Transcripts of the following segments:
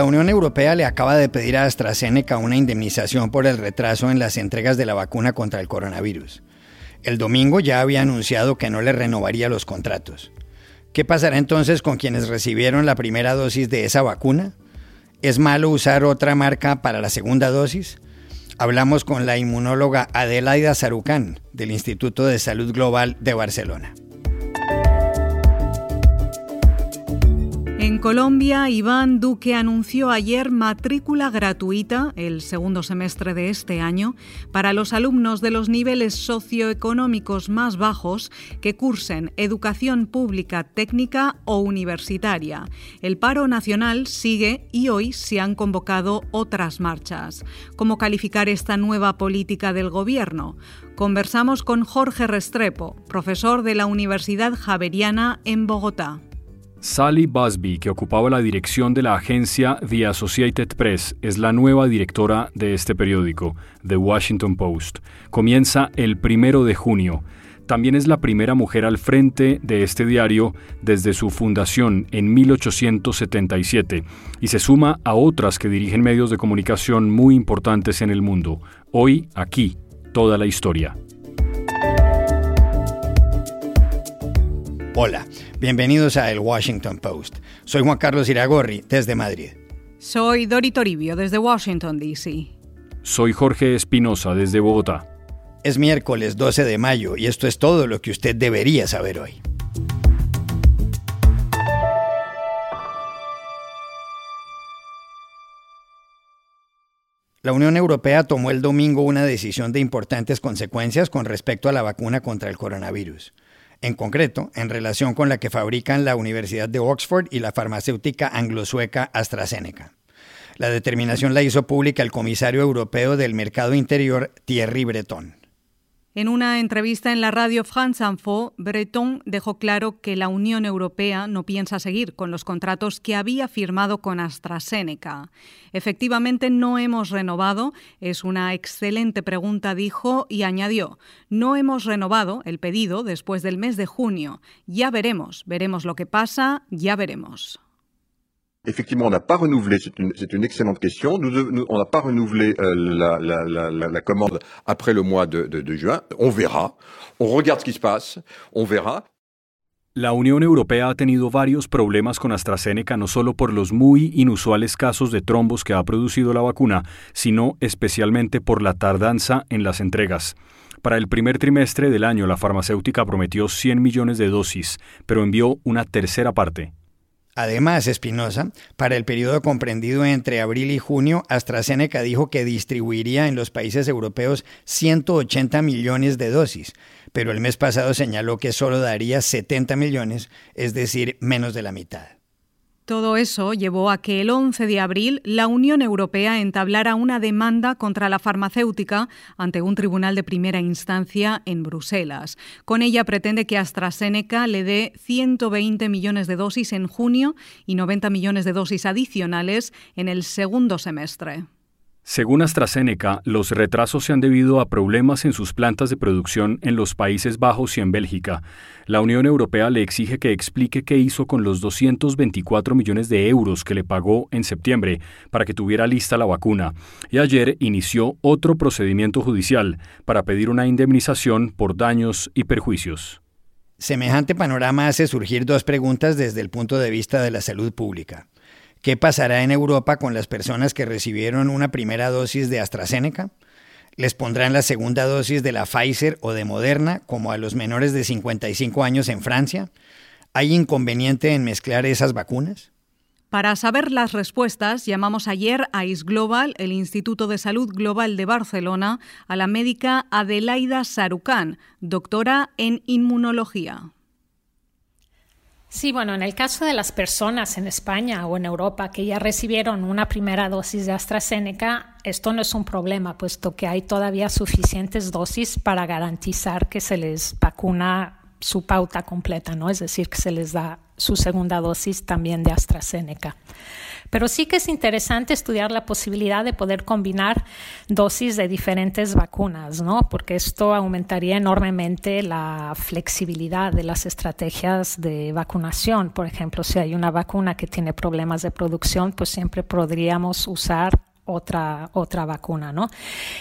La Unión Europea le acaba de pedir a AstraZeneca una indemnización por el retraso en las entregas de la vacuna contra el coronavirus. El domingo ya había anunciado que no le renovaría los contratos. ¿Qué pasará entonces con quienes recibieron la primera dosis de esa vacuna? ¿Es malo usar otra marca para la segunda dosis? Hablamos con la inmunóloga Adelaida Sarucán del Instituto de Salud Global de Barcelona. En Colombia, Iván Duque anunció ayer matrícula gratuita el segundo semestre de este año para los alumnos de los niveles socioeconómicos más bajos que cursen educación pública técnica o universitaria. El paro nacional sigue y hoy se han convocado otras marchas. ¿Cómo calificar esta nueva política del gobierno? Conversamos con Jorge Restrepo, profesor de la Universidad Javeriana en Bogotá. Sally Busby, que ocupaba la dirección de la agencia The Associated Press, es la nueva directora de este periódico, The Washington Post. Comienza el primero de junio. También es la primera mujer al frente de este diario desde su fundación en 1877 y se suma a otras que dirigen medios de comunicación muy importantes en el mundo. Hoy, aquí, toda la historia. Hola, bienvenidos a El Washington Post. Soy Juan Carlos Iragorri, desde Madrid. Soy Dori Toribio, desde Washington, D.C. Soy Jorge Espinosa, desde Bogotá. Es miércoles 12 de mayo y esto es todo lo que usted debería saber hoy. La Unión Europea tomó el domingo una decisión de importantes consecuencias con respecto a la vacuna contra el coronavirus en concreto en relación con la que fabrican la Universidad de Oxford y la farmacéutica anglo-sueca AstraZeneca. La determinación la hizo pública el comisario europeo del Mercado Interior, Thierry Breton. En una entrevista en la radio France Info, Breton dejó claro que la Unión Europea no piensa seguir con los contratos que había firmado con AstraZeneca. Efectivamente, no hemos renovado, es una excelente pregunta, dijo, y añadió, no hemos renovado el pedido después del mes de junio. Ya veremos, veremos lo que pasa, ya veremos. Effectivement, on n'a pas renouvelé, c'est une, une, excellente question. Nous, nous, on n'a pas renouvelé euh, la, la, la, la, commande après le mois de, de, de, juin. On verra. On regarde ce qui se passe. On verra. La Unión Europea ha tenido varios problemas con AstraZeneca no solo por los muy inusuales casos de trombos que ha producido la vacuna, sino especialmente por la tardanza en las entregas. Para el primer trimestre del año, la farmacéutica prometió 100 millones de dosis, pero envió una tercera parte, Además, Espinosa, para el periodo comprendido entre abril y junio, AstraZeneca dijo que distribuiría en los países europeos 180 millones de dosis, pero el mes pasado señaló que solo daría 70 millones, es decir, menos de la mitad. Todo eso llevó a que el 11 de abril la Unión Europea entablara una demanda contra la farmacéutica ante un tribunal de primera instancia en Bruselas. Con ella pretende que AstraZeneca le dé 120 millones de dosis en junio y 90 millones de dosis adicionales en el segundo semestre. Según AstraZeneca, los retrasos se han debido a problemas en sus plantas de producción en los Países Bajos y en Bélgica. La Unión Europea le exige que explique qué hizo con los 224 millones de euros que le pagó en septiembre para que tuviera lista la vacuna. Y ayer inició otro procedimiento judicial para pedir una indemnización por daños y perjuicios. Semejante panorama hace surgir dos preguntas desde el punto de vista de la salud pública. ¿Qué pasará en Europa con las personas que recibieron una primera dosis de AstraZeneca? ¿Les pondrán la segunda dosis de la Pfizer o de Moderna, como a los menores de 55 años en Francia? ¿Hay inconveniente en mezclar esas vacunas? Para saber las respuestas, llamamos ayer a ISGlobal, el Instituto de Salud Global de Barcelona, a la médica Adelaida Sarucán, doctora en inmunología. Sí, bueno, en el caso de las personas en España o en Europa que ya recibieron una primera dosis de AstraZeneca, esto no es un problema, puesto que hay todavía suficientes dosis para garantizar que se les vacuna su pauta completa, ¿no? Es decir, que se les da su segunda dosis también de AstraZeneca. Pero sí que es interesante estudiar la posibilidad de poder combinar dosis de diferentes vacunas, ¿no? Porque esto aumentaría enormemente la flexibilidad de las estrategias de vacunación. Por ejemplo, si hay una vacuna que tiene problemas de producción, pues siempre podríamos usar otra, otra vacuna, ¿no?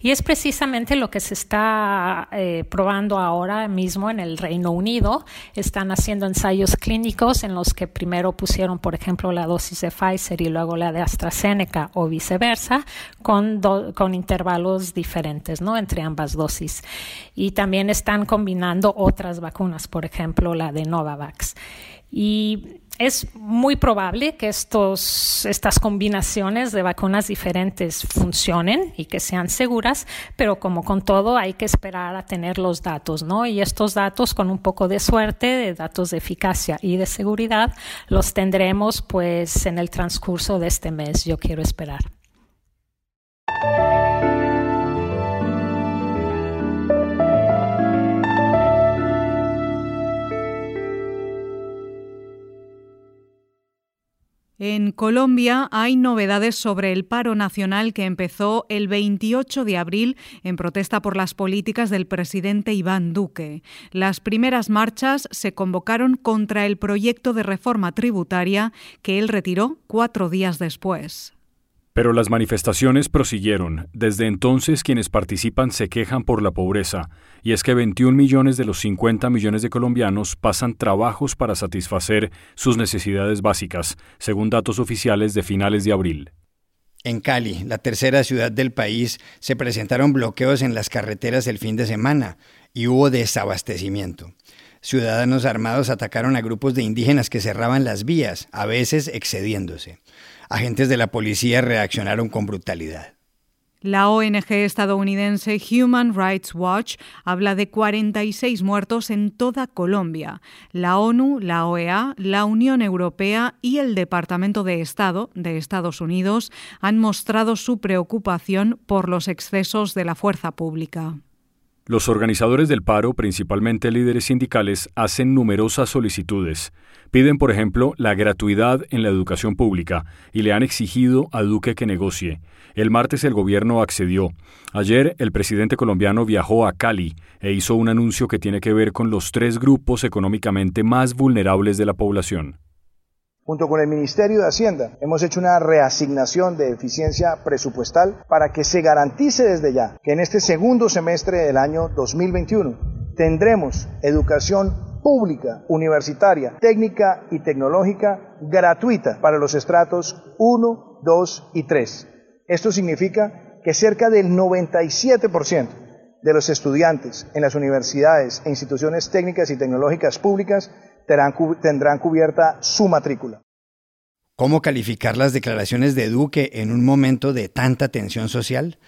Y es precisamente lo que se está eh, probando ahora mismo en el Reino Unido. Están haciendo ensayos clínicos en los que primero pusieron, por ejemplo, la dosis de Pfizer y luego la de AstraZeneca o viceversa, con, con intervalos diferentes, ¿no? Entre ambas dosis. Y también están combinando otras vacunas, por ejemplo, la de Novavax. Y es muy probable que estos, estas combinaciones de vacunas diferentes funcionen y que sean seguras, pero como con todo hay que esperar a tener los datos, ¿no? Y estos datos, con un poco de suerte, de datos de eficacia y de seguridad, los tendremos pues en el transcurso de este mes, yo quiero esperar. En Colombia hay novedades sobre el paro nacional que empezó el 28 de abril en protesta por las políticas del presidente Iván Duque. Las primeras marchas se convocaron contra el proyecto de reforma tributaria que él retiró cuatro días después. Pero las manifestaciones prosiguieron. Desde entonces quienes participan se quejan por la pobreza, y es que 21 millones de los 50 millones de colombianos pasan trabajos para satisfacer sus necesidades básicas, según datos oficiales de finales de abril. En Cali, la tercera ciudad del país, se presentaron bloqueos en las carreteras el fin de semana y hubo desabastecimiento. Ciudadanos armados atacaron a grupos de indígenas que cerraban las vías, a veces excediéndose agentes de la policía reaccionaron con brutalidad. La ONG estadounidense Human Rights Watch habla de 46 muertos en toda Colombia. La ONU, la OEA, la Unión Europea y el Departamento de Estado de Estados Unidos han mostrado su preocupación por los excesos de la fuerza pública. Los organizadores del paro, principalmente líderes sindicales, hacen numerosas solicitudes. Piden, por ejemplo, la gratuidad en la educación pública y le han exigido a Duque que negocie. El martes el gobierno accedió. Ayer el presidente colombiano viajó a Cali e hizo un anuncio que tiene que ver con los tres grupos económicamente más vulnerables de la población. Junto con el Ministerio de Hacienda hemos hecho una reasignación de eficiencia presupuestal para que se garantice desde ya que en este segundo semestre del año 2021 tendremos educación pública, universitaria, técnica y tecnológica gratuita para los estratos 1, 2 y 3. Esto significa que cerca del 97% de los estudiantes en las universidades e instituciones técnicas y tecnológicas públicas tendrán, cubierta su matrícula. ¿Cómo calificar las declaraciones de Duque en un momento de tanta tensión social?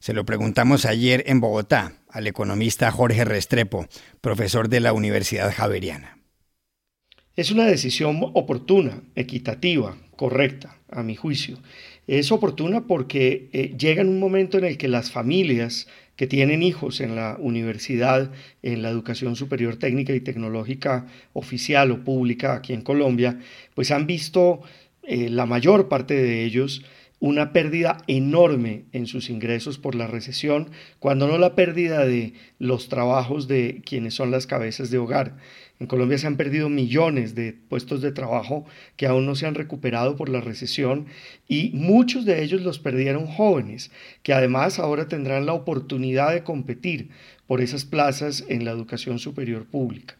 Se lo preguntamos ayer en Bogotá al economista Jorge Restrepo, profesor de la Universidad Javeriana. Es una decisión oportuna, equitativa, correcta, a mi juicio. Es oportuna porque eh, llega en un momento en el que las familias que tienen hijos en la universidad, en la educación superior técnica y tecnológica oficial o pública aquí en Colombia, pues han visto eh, la mayor parte de ellos una pérdida enorme en sus ingresos por la recesión, cuando no la pérdida de los trabajos de quienes son las cabezas de hogar. En Colombia se han perdido millones de puestos de trabajo que aún no se han recuperado por la recesión y muchos de ellos los perdieron jóvenes, que además ahora tendrán la oportunidad de competir por esas plazas en la educación superior pública.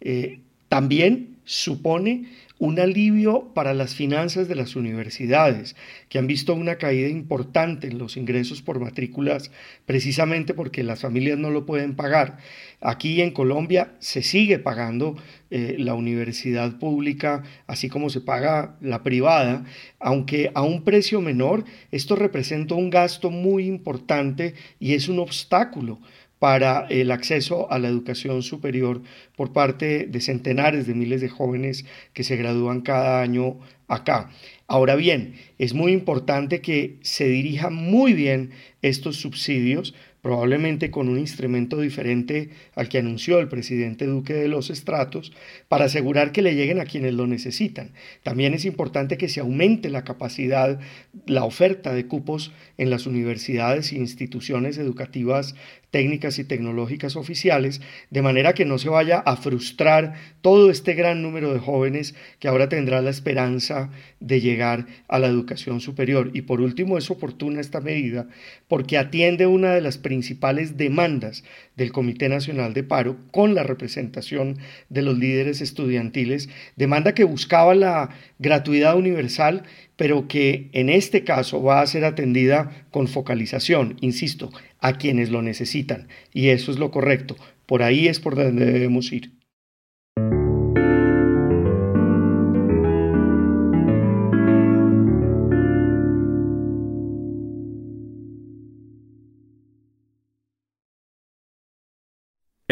Eh, también supone un alivio para las finanzas de las universidades, que han visto una caída importante en los ingresos por matrículas, precisamente porque las familias no lo pueden pagar. Aquí en Colombia se sigue pagando eh, la universidad pública, así como se paga la privada, aunque a un precio menor, esto representa un gasto muy importante y es un obstáculo para el acceso a la educación superior por parte de centenares de miles de jóvenes que se gradúan cada año acá. Ahora bien, es muy importante que se dirijan muy bien estos subsidios probablemente con un instrumento diferente al que anunció el presidente Duque de los Estratos, para asegurar que le lleguen a quienes lo necesitan. También es importante que se aumente la capacidad, la oferta de cupos en las universidades e instituciones educativas técnicas y tecnológicas oficiales, de manera que no se vaya a frustrar todo este gran número de jóvenes que ahora tendrán la esperanza de llegar a la educación superior. Y por último, es oportuna esta medida porque atiende una de las principales demandas del Comité Nacional de Paro con la representación de los líderes estudiantiles, demanda que buscaba la gratuidad universal, pero que en este caso va a ser atendida con focalización, insisto, a quienes lo necesitan. Y eso es lo correcto. Por ahí es por donde debemos ir.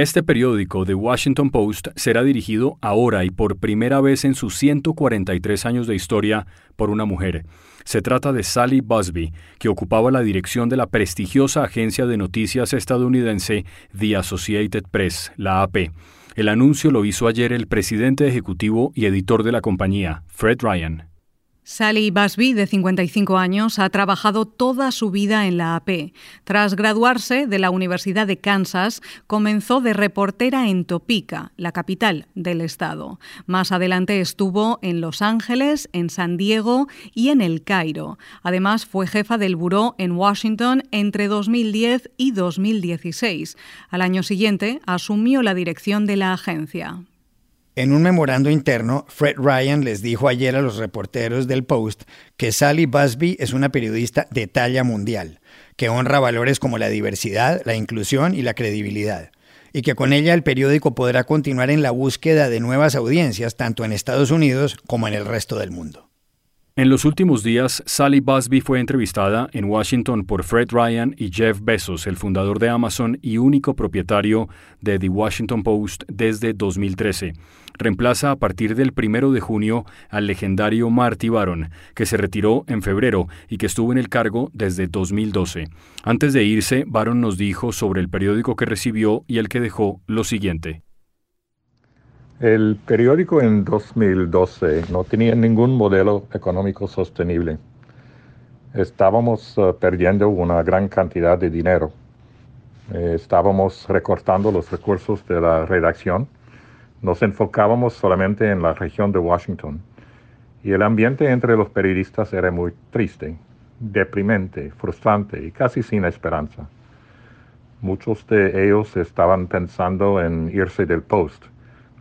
Este periódico, The Washington Post, será dirigido ahora y por primera vez en sus 143 años de historia por una mujer. Se trata de Sally Busby, que ocupaba la dirección de la prestigiosa agencia de noticias estadounidense The Associated Press, la AP. El anuncio lo hizo ayer el presidente ejecutivo y editor de la compañía, Fred Ryan. Sally Busby, de 55 años, ha trabajado toda su vida en la AP. Tras graduarse de la Universidad de Kansas, comenzó de reportera en Topeka, la capital del estado. Más adelante estuvo en Los Ángeles, en San Diego y en El Cairo. Además, fue jefa del buró en Washington entre 2010 y 2016. Al año siguiente, asumió la dirección de la agencia. En un memorando interno, Fred Ryan les dijo ayer a los reporteros del Post que Sally Busby es una periodista de talla mundial, que honra valores como la diversidad, la inclusión y la credibilidad, y que con ella el periódico podrá continuar en la búsqueda de nuevas audiencias tanto en Estados Unidos como en el resto del mundo. En los últimos días, Sally Busby fue entrevistada en Washington por Fred Ryan y Jeff Bezos, el fundador de Amazon y único propietario de The Washington Post desde 2013. Reemplaza a partir del primero de junio al legendario Marty Baron, que se retiró en febrero y que estuvo en el cargo desde 2012. Antes de irse, Baron nos dijo sobre el periódico que recibió y el que dejó lo siguiente. El periódico en 2012 no tenía ningún modelo económico sostenible. Estábamos eh, perdiendo una gran cantidad de dinero. Eh, estábamos recortando los recursos de la redacción. Nos enfocábamos solamente en la región de Washington. Y el ambiente entre los periodistas era muy triste, deprimente, frustrante y casi sin esperanza. Muchos de ellos estaban pensando en irse del post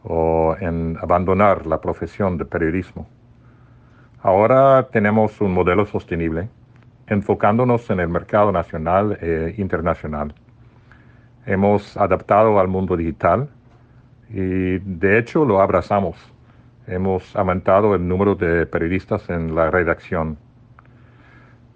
o en abandonar la profesión de periodismo. Ahora tenemos un modelo sostenible, enfocándonos en el mercado nacional e internacional. Hemos adaptado al mundo digital y de hecho lo abrazamos. Hemos aumentado el número de periodistas en la redacción.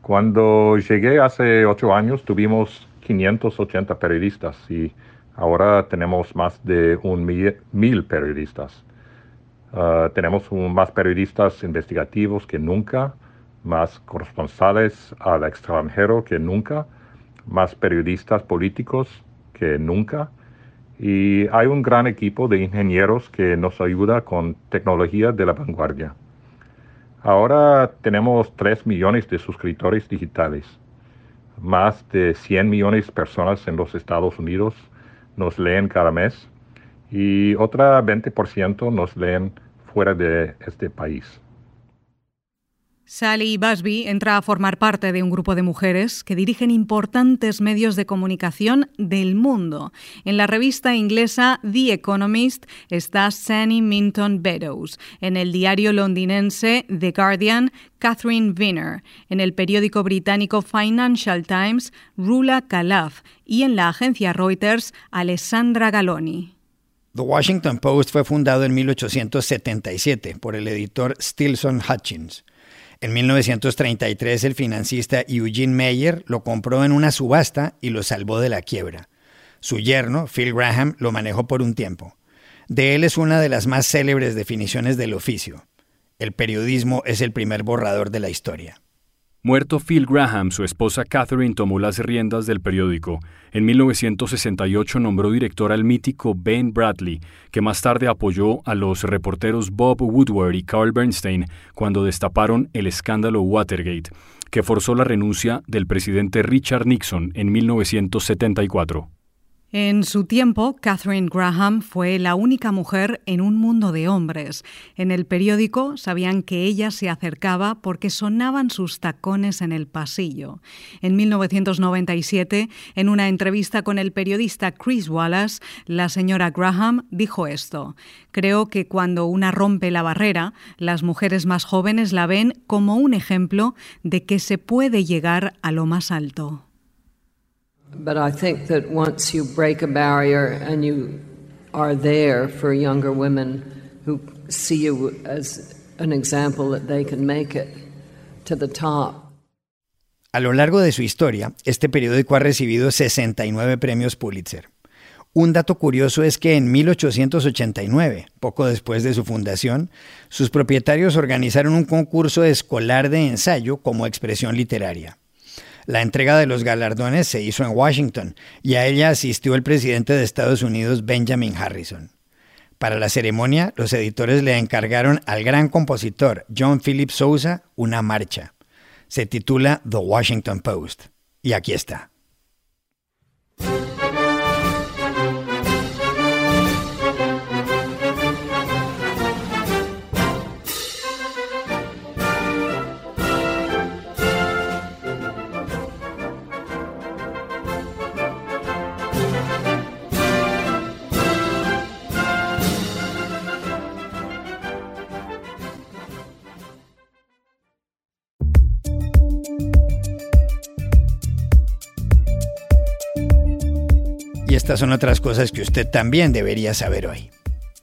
Cuando llegué hace ocho años tuvimos 580 periodistas y Ahora tenemos más de un mil, periodistas. Ah, tenemos más periodistas investigativos que nunca, más corresponsales al extranjero que nunca, más periodistas políticos que nunca. Y hay un gran equipo de ingenieros que nos ayuda con tecnología de la vanguardia. Ahora tenemos 3 millones de suscriptores digitales, más de 100 millones de personas en los Estados Unidos nos leen cada mes y otra 20% nos leen fuera de este país. Sally Busby entra a formar parte de un grupo de mujeres que dirigen importantes medios de comunicación del mundo. En la revista inglesa The Economist está Sandy Minton Beddoes. En el diario londinense The Guardian, Catherine Viner. En el periódico británico Financial Times, Rula Khalaf. Y en la agencia Reuters, Alessandra Galoni. The Washington Post fue fundado en 1877 por el editor Stilson Hutchins. En 1933 el financista Eugene Meyer lo compró en una subasta y lo salvó de la quiebra. Su yerno, Phil Graham, lo manejó por un tiempo. De él es una de las más célebres definiciones del oficio. El periodismo es el primer borrador de la historia. Muerto Phil Graham, su esposa Catherine tomó las riendas del periódico. En 1968 nombró director al mítico Ben Bradley, que más tarde apoyó a los reporteros Bob Woodward y Carl Bernstein cuando destaparon el escándalo Watergate, que forzó la renuncia del presidente Richard Nixon en 1974. En su tiempo, Catherine Graham fue la única mujer en un mundo de hombres. En el periódico sabían que ella se acercaba porque sonaban sus tacones en el pasillo. En 1997, en una entrevista con el periodista Chris Wallace, la señora Graham dijo esto. Creo que cuando una rompe la barrera, las mujeres más jóvenes la ven como un ejemplo de que se puede llegar a lo más alto. But I think that once you break a barrier and you are there for younger women who see you as an example that they can make it to the top. A lo largo de su historia, este periódico ha recibido 69 premios Pulitzer. Un dato curioso es que en 1889, poco después de su fundación, sus propietarios organizaron un concurso escolar de ensayo como expresión literaria. La entrega de los galardones se hizo en Washington y a ella asistió el presidente de Estados Unidos Benjamin Harrison. Para la ceremonia, los editores le encargaron al gran compositor John Philip Sousa una marcha. Se titula The Washington Post. Y aquí está. Estas son otras cosas que usted también debería saber hoy.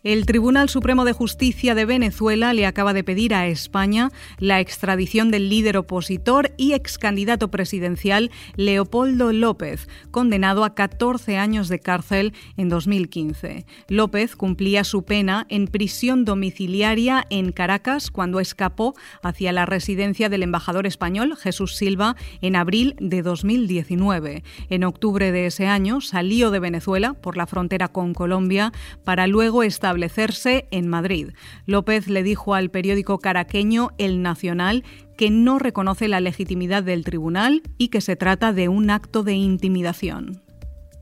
El Tribunal Supremo de Justicia de Venezuela le acaba de pedir a España la extradición del líder opositor y ex candidato presidencial Leopoldo López, condenado a 14 años de cárcel en 2015. López cumplía su pena en prisión domiciliaria en Caracas cuando escapó hacia la residencia del embajador español Jesús Silva en abril de 2019. En octubre de ese año salió de Venezuela por la frontera con Colombia para luego estar establecerse en Madrid. López le dijo al periódico caraqueño El Nacional que no reconoce la legitimidad del tribunal y que se trata de un acto de intimidación.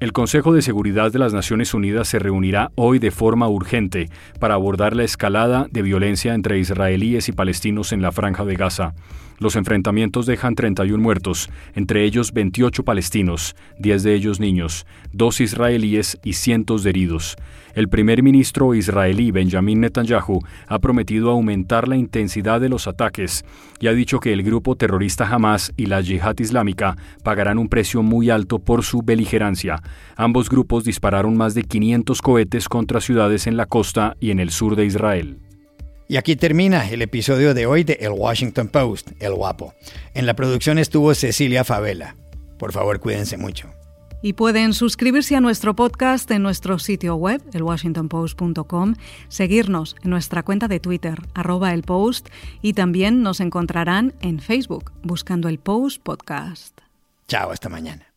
El Consejo de Seguridad de las Naciones Unidas se reunirá hoy de forma urgente para abordar la escalada de violencia entre israelíes y palestinos en la franja de Gaza. Los enfrentamientos dejan 31 muertos, entre ellos 28 palestinos, 10 de ellos niños, dos israelíes y cientos de heridos. El primer ministro israelí Benjamin Netanyahu ha prometido aumentar la intensidad de los ataques y ha dicho que el grupo terrorista Hamas y la Yihad Islámica pagarán un precio muy alto por su beligerancia. Ambos grupos dispararon más de 500 cohetes contra ciudades en la costa y en el sur de Israel. Y aquí termina el episodio de hoy de El Washington Post, El Guapo. En la producción estuvo Cecilia Favela. Por favor, cuídense mucho. Y pueden suscribirse a nuestro podcast en nuestro sitio web, elwashingtonpost.com, seguirnos en nuestra cuenta de Twitter, arroba el post, y también nos encontrarán en Facebook, buscando el Post Podcast. Chao, hasta mañana.